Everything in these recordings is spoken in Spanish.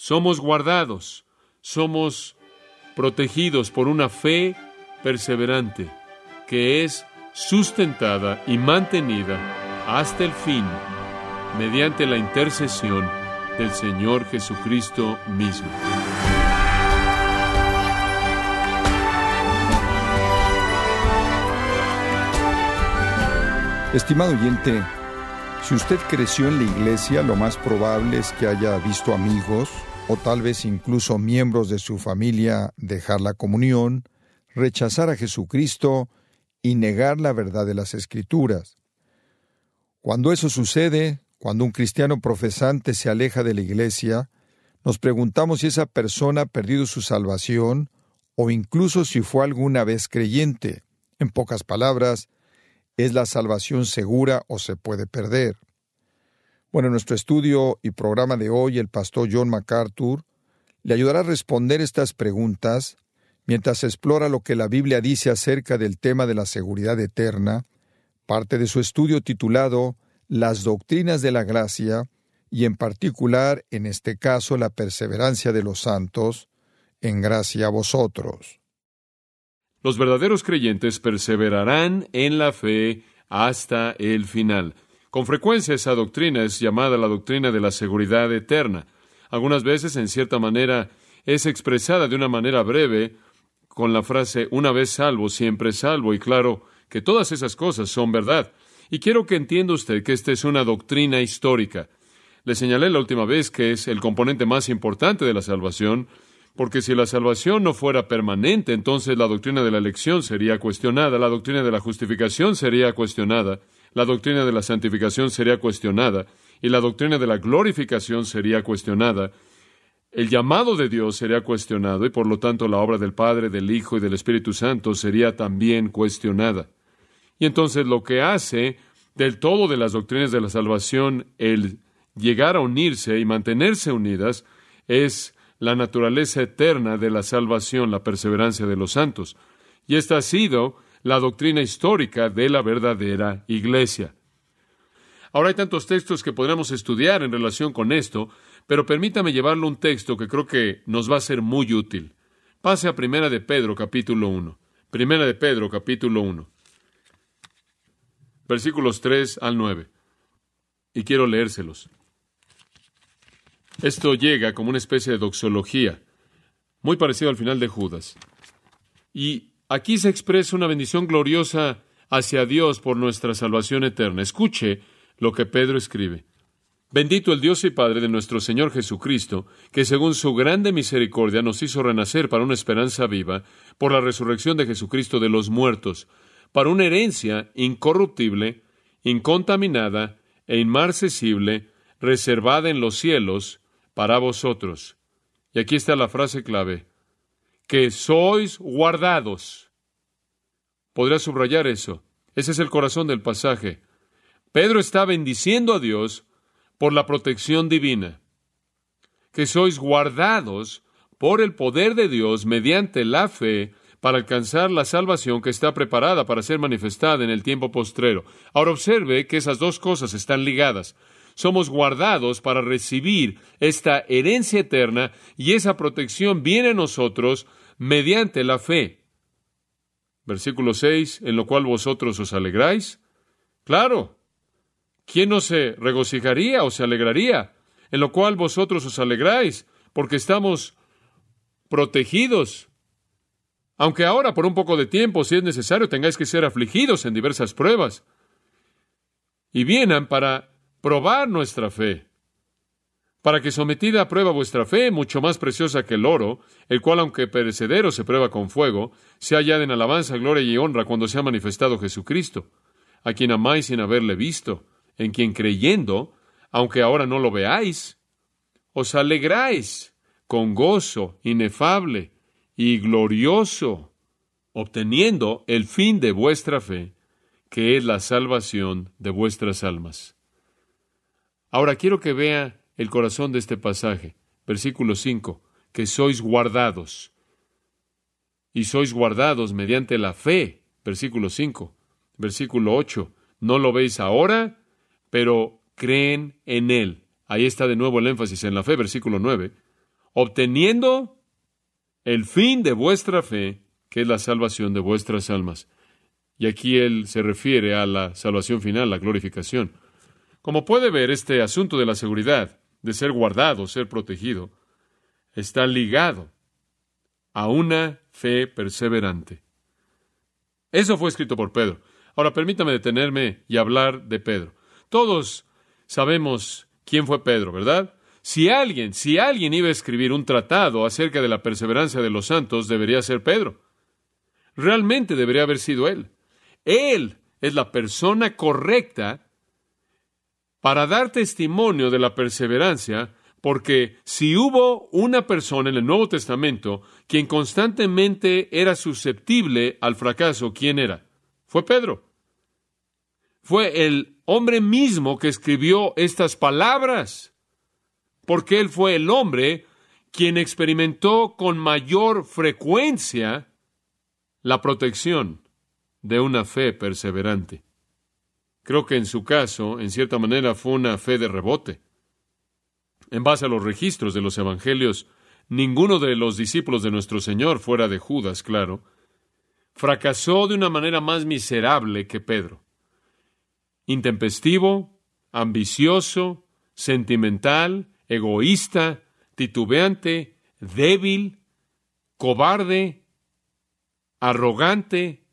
Somos guardados, somos protegidos por una fe perseverante que es sustentada y mantenida hasta el fin mediante la intercesión del Señor Jesucristo mismo. Estimado oyente, si usted creció en la iglesia, lo más probable es que haya visto amigos o tal vez incluso miembros de su familia dejar la comunión, rechazar a Jesucristo y negar la verdad de las Escrituras. Cuando eso sucede, cuando un cristiano profesante se aleja de la iglesia, nos preguntamos si esa persona ha perdido su salvación o incluso si fue alguna vez creyente. En pocas palabras, ¿es la salvación segura o se puede perder? Bueno, en nuestro estudio y programa de hoy, el pastor John MacArthur le ayudará a responder estas preguntas mientras explora lo que la Biblia dice acerca del tema de la seguridad eterna, parte de su estudio titulado Las doctrinas de la gracia, y en particular, en este caso, la perseverancia de los santos, en gracia a vosotros. Los verdaderos creyentes perseverarán en la fe hasta el final. Con frecuencia esa doctrina es llamada la doctrina de la seguridad eterna. Algunas veces, en cierta manera, es expresada de una manera breve con la frase una vez salvo, siempre salvo, y claro que todas esas cosas son verdad. Y quiero que entienda usted que esta es una doctrina histórica. Le señalé la última vez que es el componente más importante de la salvación, porque si la salvación no fuera permanente, entonces la doctrina de la elección sería cuestionada, la doctrina de la justificación sería cuestionada, la doctrina de la santificación sería cuestionada, y la doctrina de la glorificación sería cuestionada, el llamado de Dios sería cuestionado y por lo tanto la obra del Padre, del Hijo y del Espíritu Santo sería también cuestionada. Y entonces lo que hace del todo de las doctrinas de la salvación el llegar a unirse y mantenerse unidas es la naturaleza eterna de la salvación, la perseverancia de los santos. Y esta ha sido la doctrina histórica de la verdadera iglesia. Ahora hay tantos textos que podríamos estudiar en relación con esto, pero permítame llevarle un texto que creo que nos va a ser muy útil. Pase a Primera de Pedro, capítulo 1. Primera de Pedro, capítulo 1. Versículos 3 al 9. Y quiero leérselos. Esto llega como una especie de doxología, muy parecido al final de Judas. Y aquí se expresa una bendición gloriosa hacia Dios por nuestra salvación eterna. Escuche lo que Pedro escribe. Bendito el Dios y Padre de nuestro Señor Jesucristo, que según su grande misericordia nos hizo renacer para una esperanza viva por la resurrección de Jesucristo de los muertos, para una herencia incorruptible, incontaminada e inmarcesible, reservada en los cielos para vosotros. Y aquí está la frase clave, que sois guardados. Podría subrayar eso. Ese es el corazón del pasaje. Pedro está bendiciendo a Dios por la protección divina, que sois guardados por el poder de Dios mediante la fe para alcanzar la salvación que está preparada para ser manifestada en el tiempo postrero. Ahora observe que esas dos cosas están ligadas. Somos guardados para recibir esta herencia eterna y esa protección viene a nosotros mediante la fe. Versículo 6, en lo cual vosotros os alegráis. Claro, ¿quién no se regocijaría o se alegraría? En lo cual vosotros os alegráis, porque estamos protegidos. Aunque ahora, por un poco de tiempo, si es necesario, tengáis que ser afligidos en diversas pruebas. Y vienen para probar nuestra fe. Para que sometida a prueba vuestra fe, mucho más preciosa que el oro, el cual, aunque perecedero, se prueba con fuego, se hallada en alabanza, gloria y honra cuando se ha manifestado Jesucristo, a quien amáis sin haberle visto en quien creyendo, aunque ahora no lo veáis, os alegráis con gozo inefable y glorioso, obteniendo el fin de vuestra fe, que es la salvación de vuestras almas. Ahora quiero que vea el corazón de este pasaje, versículo 5, que sois guardados. Y sois guardados mediante la fe, versículo 5. Versículo 8, no lo veis ahora, pero creen en Él. Ahí está de nuevo el énfasis en la fe, versículo 9. obteniendo el fin de vuestra fe, que es la salvación de vuestras almas. Y aquí él se refiere a la salvación final, la glorificación. Como puede ver, este asunto de la seguridad, de ser guardado, ser protegido, está ligado a una fe perseverante. Eso fue escrito por Pedro. Ahora permítame detenerme y hablar de Pedro. Todos sabemos quién fue Pedro, ¿verdad? Si alguien, si alguien iba a escribir un tratado acerca de la perseverancia de los santos, debería ser Pedro. Realmente debería haber sido él. Él es la persona correcta para dar testimonio de la perseverancia, porque si hubo una persona en el Nuevo Testamento quien constantemente era susceptible al fracaso, ¿quién era? Fue Pedro. Fue el hombre mismo que escribió estas palabras, porque él fue el hombre quien experimentó con mayor frecuencia la protección de una fe perseverante. Creo que en su caso, en cierta manera, fue una fe de rebote. En base a los registros de los evangelios, ninguno de los discípulos de nuestro Señor, fuera de Judas, claro, fracasó de una manera más miserable que Pedro. Intempestivo, ambicioso, sentimental, egoísta, titubeante, débil, cobarde, arrogante,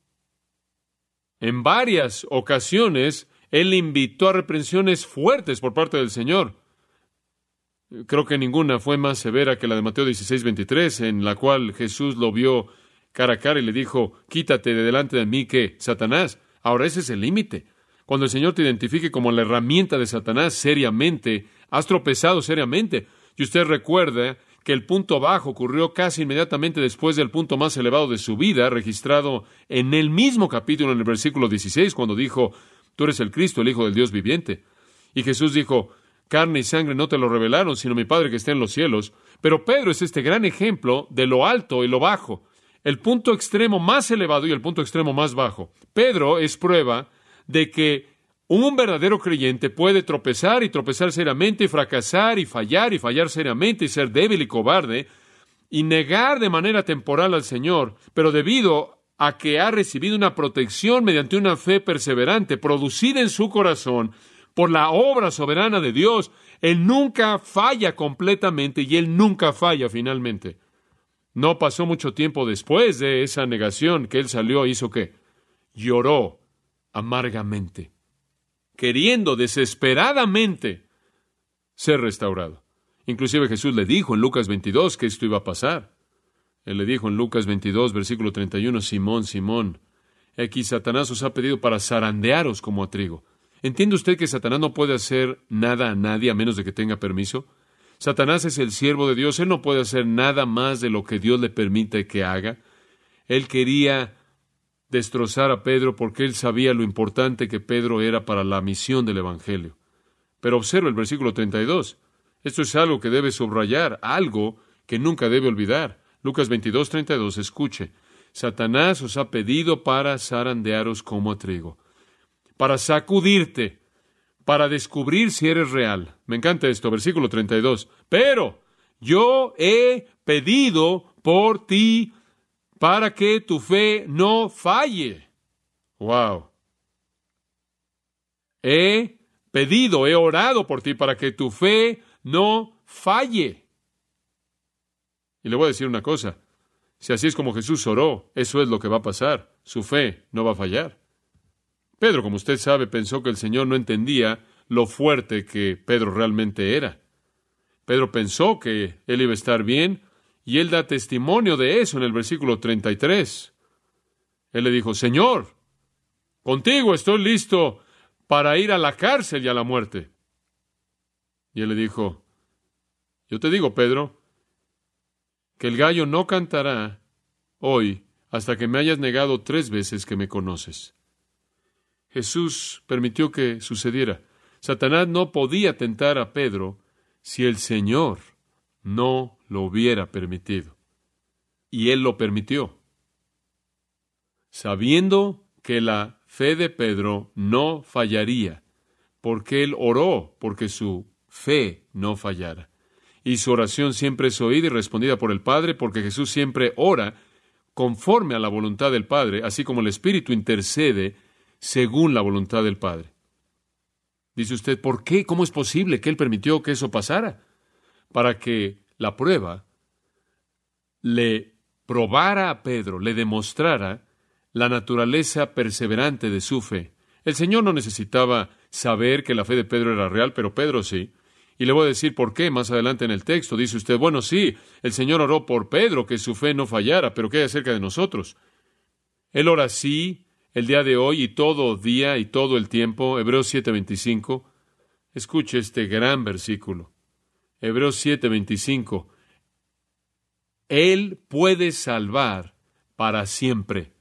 en varias ocasiones, él invitó a reprensiones fuertes por parte del Señor. Creo que ninguna fue más severa que la de Mateo 16, 23, en la cual Jesús lo vio cara a cara y le dijo, quítate de delante de mí que, Satanás, ahora ese es el límite. Cuando el Señor te identifique como la herramienta de Satanás seriamente, has tropezado seriamente. Y usted recuerda que el punto bajo ocurrió casi inmediatamente después del punto más elevado de su vida, registrado en el mismo capítulo, en el versículo 16, cuando dijo, Tú eres el Cristo, el Hijo del Dios viviente. Y Jesús dijo, Carne y sangre no te lo revelaron, sino mi Padre que está en los cielos. Pero Pedro es este gran ejemplo de lo alto y lo bajo, el punto extremo más elevado y el punto extremo más bajo. Pedro es prueba de que un verdadero creyente puede tropezar y tropezar seriamente y fracasar y fallar y fallar seriamente y ser débil y cobarde y negar de manera temporal al Señor, pero debido a que ha recibido una protección mediante una fe perseverante producida en su corazón por la obra soberana de Dios, Él nunca falla completamente y Él nunca falla finalmente. No pasó mucho tiempo después de esa negación que Él salió e hizo qué? Lloró amargamente queriendo desesperadamente ser restaurado. Inclusive Jesús le dijo en Lucas 22 que esto iba a pasar. Él le dijo en Lucas 22, versículo 31, Simón, Simón, aquí Satanás os ha pedido para zarandearos como a trigo. ¿Entiende usted que Satanás no puede hacer nada a nadie a menos de que tenga permiso? Satanás es el siervo de Dios, él no puede hacer nada más de lo que Dios le permite que haga. Él quería destrozar a Pedro porque él sabía lo importante que Pedro era para la misión del Evangelio. Pero observa el versículo 32. Esto es algo que debe subrayar, algo que nunca debe olvidar. Lucas 22, 32, escuche. Satanás os ha pedido para zarandearos como a trigo, para sacudirte, para descubrir si eres real. Me encanta esto, versículo 32. Pero yo he pedido por ti para que tu fe no falle. Wow. He pedido, he orado por ti para que tu fe no falle. Y le voy a decir una cosa. Si así es como Jesús oró, eso es lo que va a pasar. Su fe no va a fallar. Pedro, como usted sabe, pensó que el Señor no entendía lo fuerte que Pedro realmente era. Pedro pensó que él iba a estar bien y él da testimonio de eso en el versículo 33. Él le dijo, Señor, contigo estoy listo para ir a la cárcel y a la muerte. Y él le dijo, yo te digo, Pedro, que el gallo no cantará hoy hasta que me hayas negado tres veces que me conoces. Jesús permitió que sucediera. Satanás no podía tentar a Pedro si el Señor no lo hubiera permitido. Y él lo permitió. Sabiendo que la fe de Pedro no fallaría, porque él oró porque su fe no fallara. y su oración siempre es oída y respondida por el Padre, porque Jesús siempre ora conforme a la voluntad del Padre, así como el Espíritu intercede según la voluntad del Padre. Dice usted, ¿por qué? ¿Cómo es posible que Él permitió que eso pasara? Para que la prueba le probara a Pedro, le demostrara la naturaleza perseverante de su fe. El Señor no necesitaba saber que la fe de Pedro era real, pero Pedro sí. Y le voy a decir por qué más adelante en el texto. Dice usted, bueno, sí, el Señor oró por Pedro que su fe no fallara, pero ¿qué hay acerca de nosotros? Él ora sí el día de hoy y todo día y todo el tiempo. Hebreos 7:25. Escuche este gran versículo. Hebreos 7:25. Él puede salvar para siempre.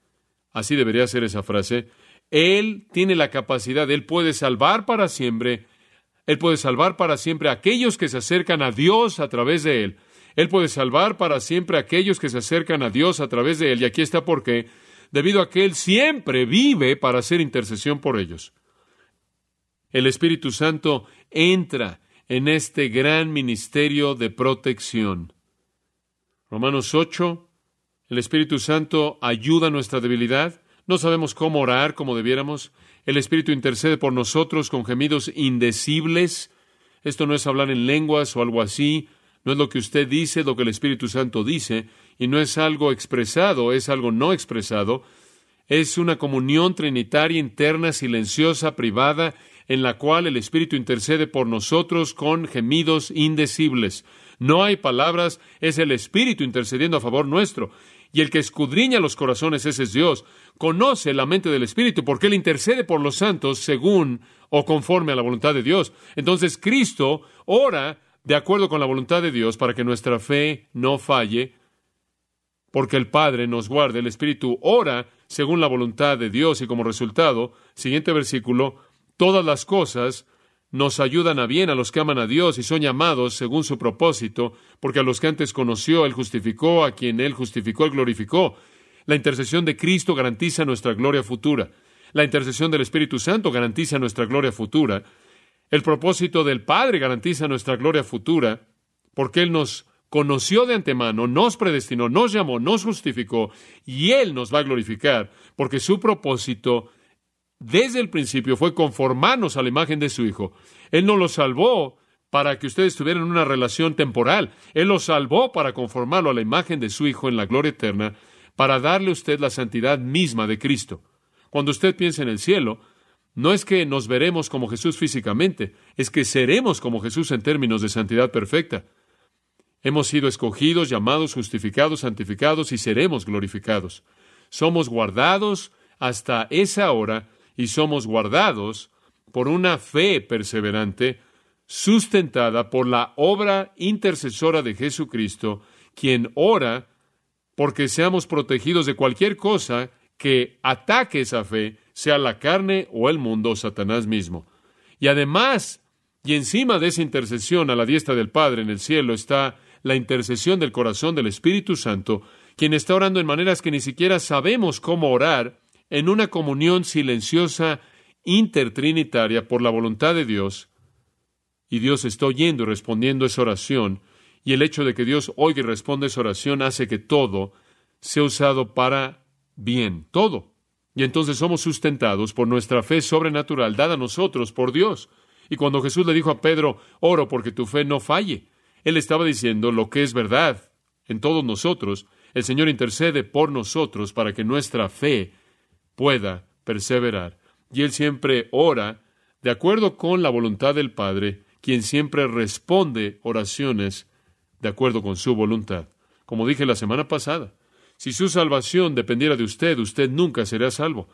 Así debería ser esa frase. Él tiene la capacidad, Él puede salvar para siempre. Él puede salvar para siempre a aquellos que se acercan a Dios a través de Él. Él puede salvar para siempre a aquellos que se acercan a Dios a través de Él. Y aquí está por qué. Debido a que Él siempre vive para hacer intercesión por ellos. El Espíritu Santo entra en este gran ministerio de protección. Romanos 8, el Espíritu Santo ayuda a nuestra debilidad. No sabemos cómo orar como debiéramos. El Espíritu intercede por nosotros con gemidos indecibles. Esto no es hablar en lenguas o algo así. No es lo que usted dice, lo que el Espíritu Santo dice. Y no es algo expresado, es algo no expresado. Es una comunión trinitaria interna, silenciosa, privada, en la cual el Espíritu intercede por nosotros con gemidos indecibles. No hay palabras, es el Espíritu intercediendo a favor nuestro. Y el que escudriña los corazones, ese es Dios. Conoce la mente del Espíritu porque Él intercede por los santos según o conforme a la voluntad de Dios. Entonces Cristo ora de acuerdo con la voluntad de Dios para que nuestra fe no falle, porque el Padre nos guarde. El Espíritu ora según la voluntad de Dios y como resultado, siguiente versículo, todas las cosas nos ayudan a bien a los que aman a Dios y son llamados según su propósito, porque a los que antes conoció, Él justificó, a quien Él justificó, Él glorificó. La intercesión de Cristo garantiza nuestra gloria futura. La intercesión del Espíritu Santo garantiza nuestra gloria futura. El propósito del Padre garantiza nuestra gloria futura, porque Él nos conoció de antemano, nos predestinó, nos llamó, nos justificó, y Él nos va a glorificar, porque su propósito desde el principio fue conformarnos a la imagen de su Hijo. Él no lo salvó para que ustedes tuvieran una relación temporal. Él lo salvó para conformarlo a la imagen de su Hijo en la gloria eterna, para darle a usted la santidad misma de Cristo. Cuando usted piensa en el cielo, no es que nos veremos como Jesús físicamente, es que seremos como Jesús en términos de santidad perfecta. Hemos sido escogidos, llamados, justificados, santificados y seremos glorificados. Somos guardados hasta esa hora y somos guardados por una fe perseverante sustentada por la obra intercesora de Jesucristo, quien ora porque seamos protegidos de cualquier cosa que ataque esa fe, sea la carne o el mundo Satanás mismo. Y además, y encima de esa intercesión a la diestra del Padre en el cielo está la intercesión del corazón del Espíritu Santo, quien está orando en maneras que ni siquiera sabemos cómo orar, en una comunión silenciosa intertrinitaria por la voluntad de Dios, y Dios está oyendo y respondiendo esa oración, y el hecho de que Dios oiga y responda esa oración hace que todo sea usado para bien, todo. Y entonces somos sustentados por nuestra fe sobrenatural dada a nosotros por Dios. Y cuando Jesús le dijo a Pedro, oro porque tu fe no falle, él estaba diciendo lo que es verdad en todos nosotros. El Señor intercede por nosotros para que nuestra fe pueda perseverar. Y Él siempre ora de acuerdo con la voluntad del Padre, quien siempre responde oraciones de acuerdo con su voluntad. Como dije la semana pasada, si su salvación dependiera de usted, usted nunca será salvo.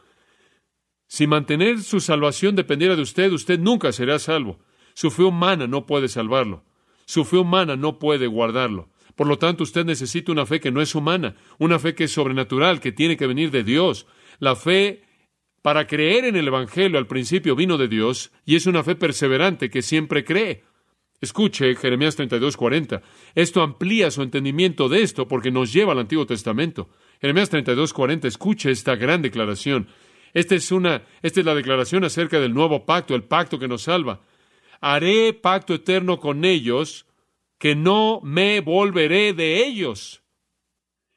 Si mantener su salvación dependiera de usted, usted nunca será salvo. Su fe humana no puede salvarlo. Su fe humana no puede guardarlo. Por lo tanto, usted necesita una fe que no es humana, una fe que es sobrenatural, que tiene que venir de Dios, la fe para creer en el Evangelio al principio vino de Dios y es una fe perseverante que siempre cree. Escuche Jeremías 32:40. Esto amplía su entendimiento de esto porque nos lleva al Antiguo Testamento. Jeremías 32:40, escuche esta gran declaración. Esta es una esta es la declaración acerca del nuevo pacto, el pacto que nos salva. Haré pacto eterno con ellos que no me volveré de ellos.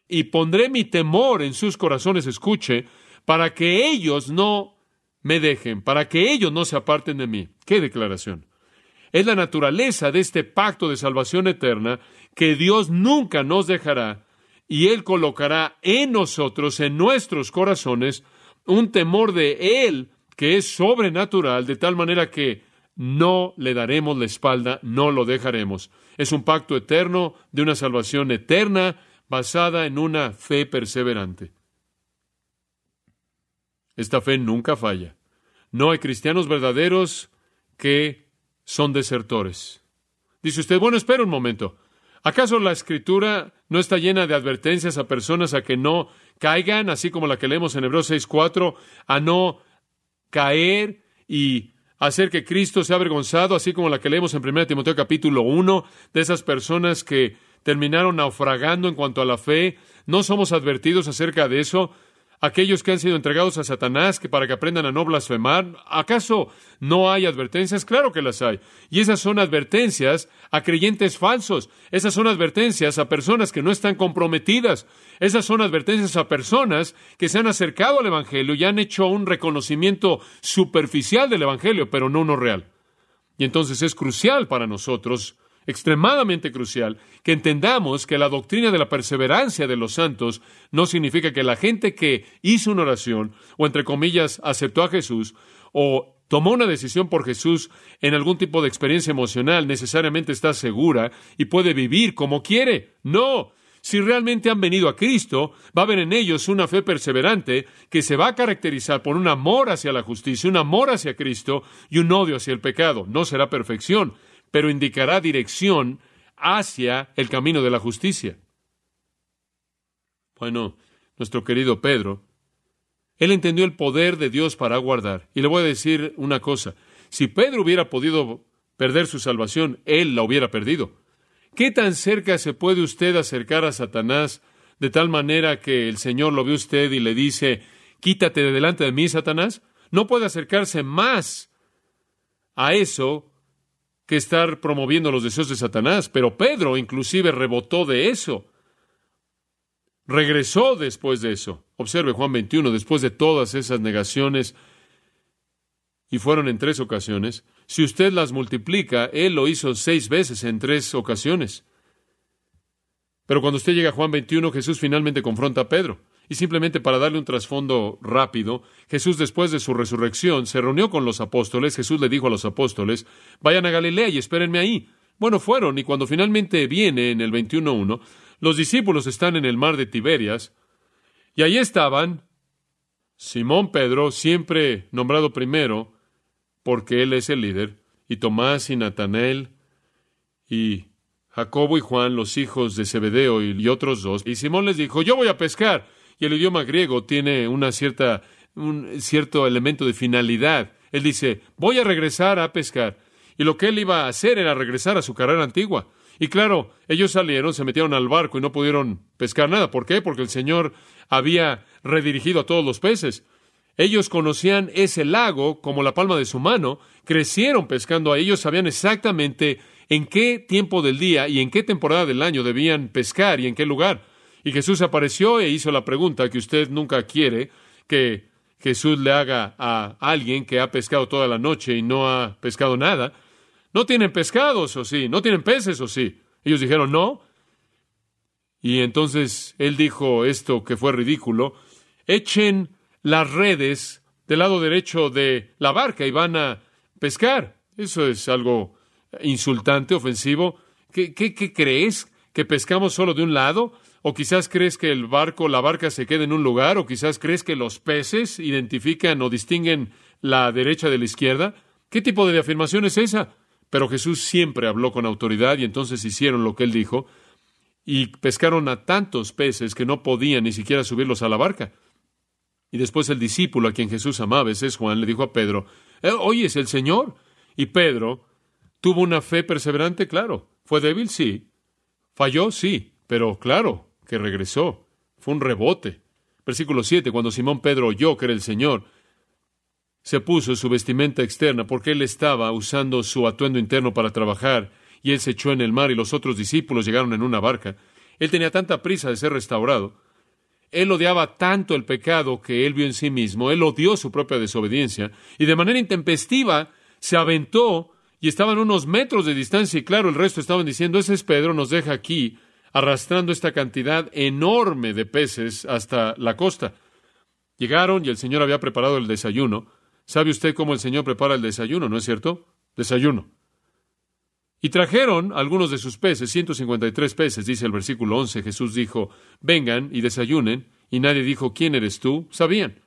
Y pondré mi temor en sus corazones, escuche, para que ellos no me dejen, para que ellos no se aparten de mí. ¡Qué declaración! Es la naturaleza de este pacto de salvación eterna que Dios nunca nos dejará y Él colocará en nosotros, en nuestros corazones, un temor de Él que es sobrenatural, de tal manera que no le daremos la espalda, no lo dejaremos. Es un pacto eterno de una salvación eterna basada en una fe perseverante. Esta fe nunca falla. No hay cristianos verdaderos que son desertores. Dice usted, bueno, espera un momento. ¿Acaso la escritura no está llena de advertencias a personas a que no caigan, así como la que leemos en Hebreos 6.4, a no caer y hacer que Cristo sea avergonzado, así como la que leemos en 1 Timoteo capítulo 1, de esas personas que terminaron naufragando en cuanto a la fe? ¿No somos advertidos acerca de eso? Aquellos que han sido entregados a Satanás que para que aprendan a no blasfemar? ¿Acaso no hay advertencias? Claro que las hay. Y esas son advertencias a creyentes falsos. Esas son advertencias a personas que no están comprometidas. Esas son advertencias a personas que se han acercado al Evangelio y han hecho un reconocimiento superficial del Evangelio, pero no uno real. Y entonces es crucial para nosotros extremadamente crucial que entendamos que la doctrina de la perseverancia de los santos no significa que la gente que hizo una oración o entre comillas aceptó a Jesús o tomó una decisión por Jesús en algún tipo de experiencia emocional necesariamente está segura y puede vivir como quiere. No. Si realmente han venido a Cristo, va a haber en ellos una fe perseverante que se va a caracterizar por un amor hacia la justicia, un amor hacia Cristo y un odio hacia el pecado. No será perfección, pero indicará dirección hacia el camino de la justicia. Bueno, nuestro querido Pedro, él entendió el poder de Dios para guardar. Y le voy a decir una cosa, si Pedro hubiera podido perder su salvación, él la hubiera perdido. ¿Qué tan cerca se puede usted acercar a Satanás de tal manera que el Señor lo ve usted y le dice, quítate de delante de mí, Satanás? No puede acercarse más a eso que estar promoviendo los deseos de Satanás, pero Pedro inclusive rebotó de eso. Regresó después de eso. Observe Juan 21, después de todas esas negaciones, y fueron en tres ocasiones, si usted las multiplica, él lo hizo seis veces en tres ocasiones. Pero cuando usted llega a Juan 21, Jesús finalmente confronta a Pedro. Y simplemente para darle un trasfondo rápido, Jesús después de su resurrección se reunió con los apóstoles, Jesús le dijo a los apóstoles, vayan a Galilea y espérenme ahí. Bueno, fueron, y cuando finalmente viene en el 21.1, los discípulos están en el mar de Tiberias, y ahí estaban Simón Pedro, siempre nombrado primero, porque él es el líder, y Tomás y Natanael, y Jacobo y Juan, los hijos de Zebedeo y otros dos. Y Simón les dijo, yo voy a pescar y el idioma griego tiene una cierta, un cierto elemento de finalidad. Él dice, voy a regresar a pescar. Y lo que él iba a hacer era regresar a su carrera antigua. Y claro, ellos salieron, se metieron al barco y no pudieron pescar nada. ¿Por qué? Porque el Señor había redirigido a todos los peces. Ellos conocían ese lago como la palma de su mano, crecieron pescando a ellos, sabían exactamente en qué tiempo del día y en qué temporada del año debían pescar y en qué lugar. Y Jesús apareció e hizo la pregunta que usted nunca quiere que Jesús le haga a alguien que ha pescado toda la noche y no ha pescado nada. ¿No tienen pescados o sí? ¿No tienen peces o sí? Ellos dijeron no. Y entonces él dijo esto que fue ridículo. Echen las redes del lado derecho de la barca y van a pescar. Eso es algo insultante, ofensivo. ¿Qué, qué, crees? ¿Que pescamos solo de un lado? O quizás crees que el barco, la barca se queda en un lugar, o quizás crees que los peces identifican o distinguen la derecha de la izquierda. ¿Qué tipo de afirmación es esa? Pero Jesús siempre habló con autoridad y entonces hicieron lo que él dijo y pescaron a tantos peces que no podían ni siquiera subirlos a la barca. Y después el discípulo a quien Jesús amaba, ese es Juan, le dijo a Pedro, eh, oye, es el Señor. Y Pedro tuvo una fe perseverante, claro. ¿Fue débil? Sí. ¿Falló? Sí. Pero claro, que regresó. Fue un rebote. Versículo 7, cuando Simón Pedro oyó que era el Señor, se puso su vestimenta externa porque él estaba usando su atuendo interno para trabajar y él se echó en el mar y los otros discípulos llegaron en una barca. Él tenía tanta prisa de ser restaurado. Él odiaba tanto el pecado que él vio en sí mismo, él odió su propia desobediencia y de manera intempestiva se aventó y estaban unos metros de distancia y claro, el resto estaban diciendo, ese es Pedro, nos deja aquí arrastrando esta cantidad enorme de peces hasta la costa. Llegaron y el Señor había preparado el desayuno. ¿Sabe usted cómo el Señor prepara el desayuno, no es cierto? Desayuno. Y trajeron algunos de sus peces, 153 peces, dice el versículo 11. Jesús dijo, vengan y desayunen. Y nadie dijo, ¿quién eres tú? Sabían.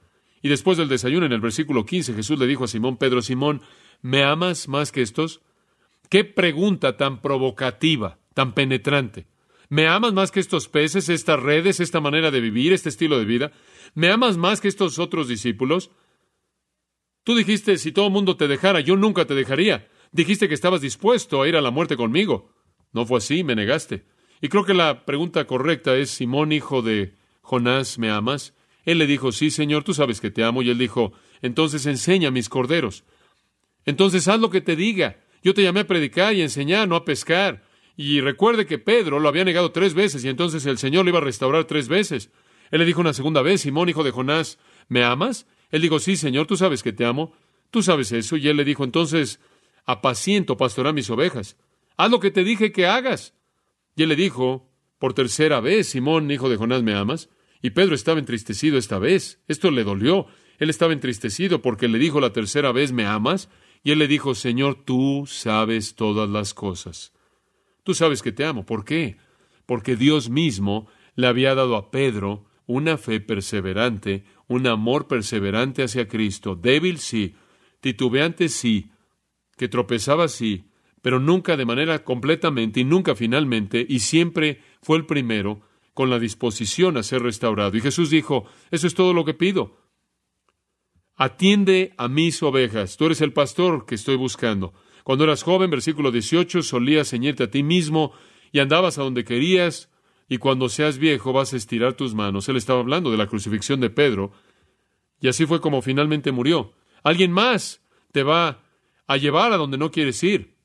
Y después del desayuno, en el versículo 15, Jesús le dijo a Simón Pedro, Simón, ¿me amas más que estos? Qué pregunta tan provocativa, tan penetrante. ¿Me amas más que estos peces, estas redes, esta manera de vivir, este estilo de vida? ¿Me amas más que estos otros discípulos? Tú dijiste, si todo el mundo te dejara, yo nunca te dejaría. Dijiste que estabas dispuesto a ir a la muerte conmigo. No fue así, me negaste. Y creo que la pregunta correcta es, Simón, hijo de Jonás, ¿me amas? Él le dijo, sí, Señor, tú sabes que te amo. Y él dijo, entonces enseña a mis corderos. Entonces haz lo que te diga. Yo te llamé a predicar y enseñar, no a pescar. Y recuerde que Pedro lo había negado tres veces y entonces el Señor lo iba a restaurar tres veces. Él le dijo una segunda vez, Simón, hijo de Jonás, ¿me amas? Él dijo, sí, Señor, tú sabes que te amo. Tú sabes eso. Y él le dijo, entonces, apaciento, pastorá mis ovejas. Haz lo que te dije que hagas. Y él le dijo, por tercera vez, Simón, hijo de Jonás, ¿me amas? Y Pedro estaba entristecido esta vez. Esto le dolió. Él estaba entristecido porque le dijo la tercera vez, ¿me amas? Y él le dijo, Señor, tú sabes todas las cosas. Tú sabes que te amo. ¿Por qué? Porque Dios mismo le había dado a Pedro una fe perseverante, un amor perseverante hacia Cristo, débil sí, titubeante sí, que tropezaba sí, pero nunca de manera completamente y nunca finalmente, y siempre fue el primero con la disposición a ser restaurado. Y Jesús dijo, eso es todo lo que pido. Atiende a mis ovejas. Tú eres el pastor que estoy buscando. Cuando eras joven, versículo 18, solías ceñirte a ti mismo y andabas a donde querías, y cuando seas viejo vas a estirar tus manos. Él estaba hablando de la crucifixión de Pedro, y así fue como finalmente murió. Alguien más te va a llevar a donde no quieres ir.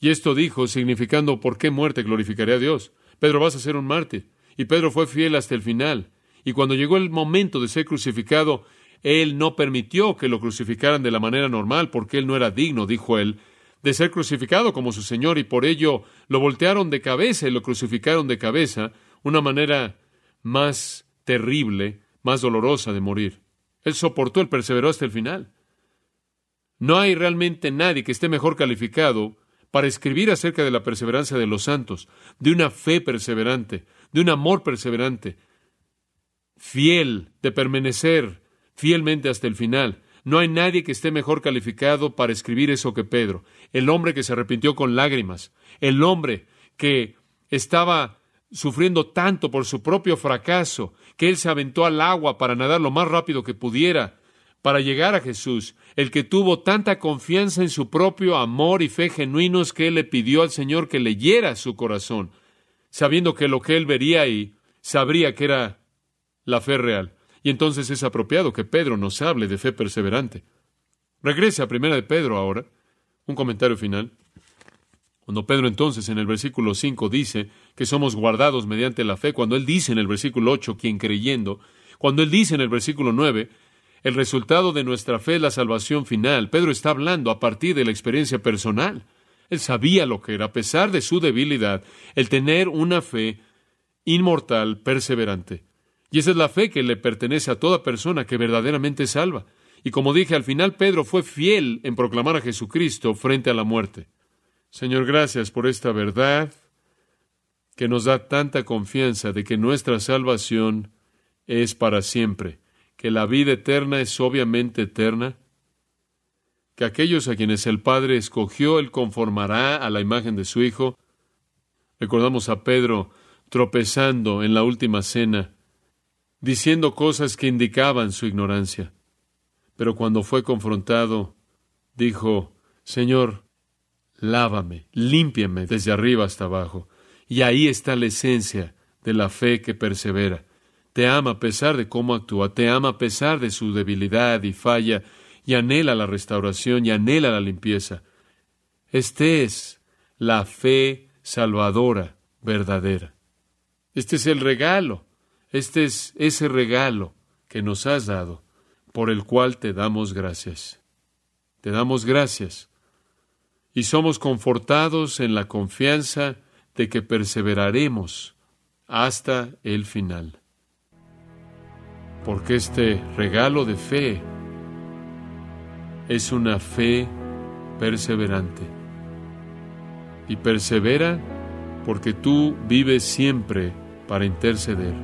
Y esto dijo, significando por qué muerte glorificaré a Dios. Pedro, vas a ser un mártir. Y Pedro fue fiel hasta el final. Y cuando llegó el momento de ser crucificado, él no permitió que lo crucificaran de la manera normal, porque él no era digno, dijo él, de ser crucificado como su Señor, y por ello lo voltearon de cabeza y lo crucificaron de cabeza, una manera más terrible, más dolorosa de morir. Él soportó, él perseveró hasta el final. No hay realmente nadie que esté mejor calificado para escribir acerca de la perseverancia de los santos, de una fe perseverante, de un amor perseverante, fiel, de permanecer fielmente hasta el final. No hay nadie que esté mejor calificado para escribir eso que Pedro, el hombre que se arrepintió con lágrimas, el hombre que estaba sufriendo tanto por su propio fracaso, que él se aventó al agua para nadar lo más rápido que pudiera, para llegar a Jesús, el que tuvo tanta confianza en su propio amor y fe genuinos que él le pidió al Señor que leyera su corazón, sabiendo que lo que él vería ahí sabría que era la fe real. Y entonces es apropiado que Pedro nos hable de fe perseverante. Regrese a primera de Pedro ahora, un comentario final. Cuando Pedro entonces en el versículo 5 dice que somos guardados mediante la fe, cuando él dice en el versículo 8, quien creyendo, cuando él dice en el versículo 9, el resultado de nuestra fe es la salvación final, Pedro está hablando a partir de la experiencia personal. Él sabía lo que era, a pesar de su debilidad, el tener una fe inmortal, perseverante. Y esa es la fe que le pertenece a toda persona que verdaderamente salva. Y como dije, al final Pedro fue fiel en proclamar a Jesucristo frente a la muerte. Señor, gracias por esta verdad que nos da tanta confianza de que nuestra salvación es para siempre, que la vida eterna es obviamente eterna, que aquellos a quienes el Padre escogió, Él conformará a la imagen de su Hijo. Recordamos a Pedro tropezando en la última cena, diciendo cosas que indicaban su ignorancia. Pero cuando fue confrontado, dijo, Señor, lávame, límpiame desde arriba hasta abajo. Y ahí está la esencia de la fe que persevera. Te ama a pesar de cómo actúa, te ama a pesar de su debilidad y falla, y anhela la restauración y anhela la limpieza. Este es la fe salvadora verdadera. Este es el regalo, este es ese regalo que nos has dado, por el cual te damos gracias. Te damos gracias y somos confortados en la confianza de que perseveraremos hasta el final. Porque este regalo de fe es una fe perseverante. Y persevera porque tú vives siempre para interceder,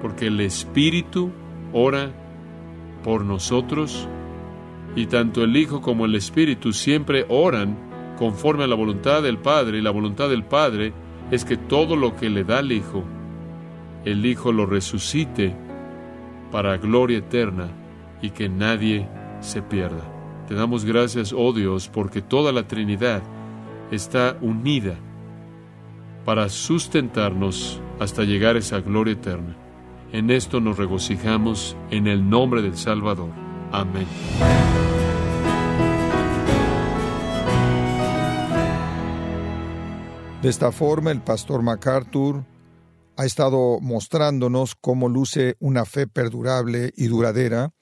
porque el Espíritu ora por nosotros y tanto el Hijo como el Espíritu siempre oran conforme a la voluntad del Padre y la voluntad del Padre es que todo lo que le da al Hijo, el Hijo lo resucite para gloria eterna y que nadie se pierda. Te damos gracias, oh Dios, porque toda la Trinidad está unida para sustentarnos hasta llegar a esa gloria eterna. En esto nos regocijamos en el nombre del Salvador. Amén. De esta forma, el pastor MacArthur ha estado mostrándonos cómo luce una fe perdurable y duradera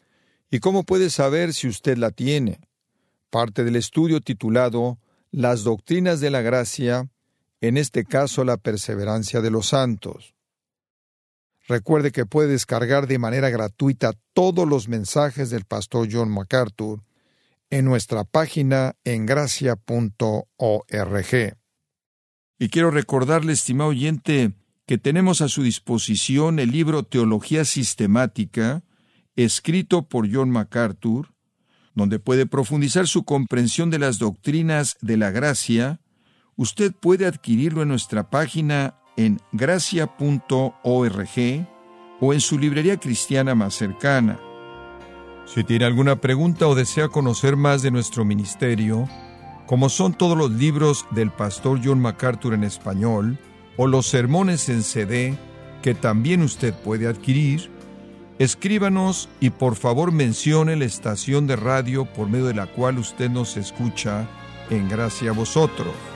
y cómo puede saber si usted la tiene. Parte del estudio titulado Las doctrinas de la gracia, en este caso la perseverancia de los santos. Recuerde que puede descargar de manera gratuita todos los mensajes del pastor John MacArthur en nuestra página en gracia.org. Y quiero recordarle, estimado oyente, que tenemos a su disposición el libro Teología Sistemática, escrito por John MacArthur, donde puede profundizar su comprensión de las doctrinas de la gracia. Usted puede adquirirlo en nuestra página en gracia.org o en su librería cristiana más cercana. Si tiene alguna pregunta o desea conocer más de nuestro ministerio, como son todos los libros del pastor John MacArthur en español, o los sermones en CD que también usted puede adquirir, escríbanos y por favor mencione la estación de radio por medio de la cual usted nos escucha en gracia a vosotros.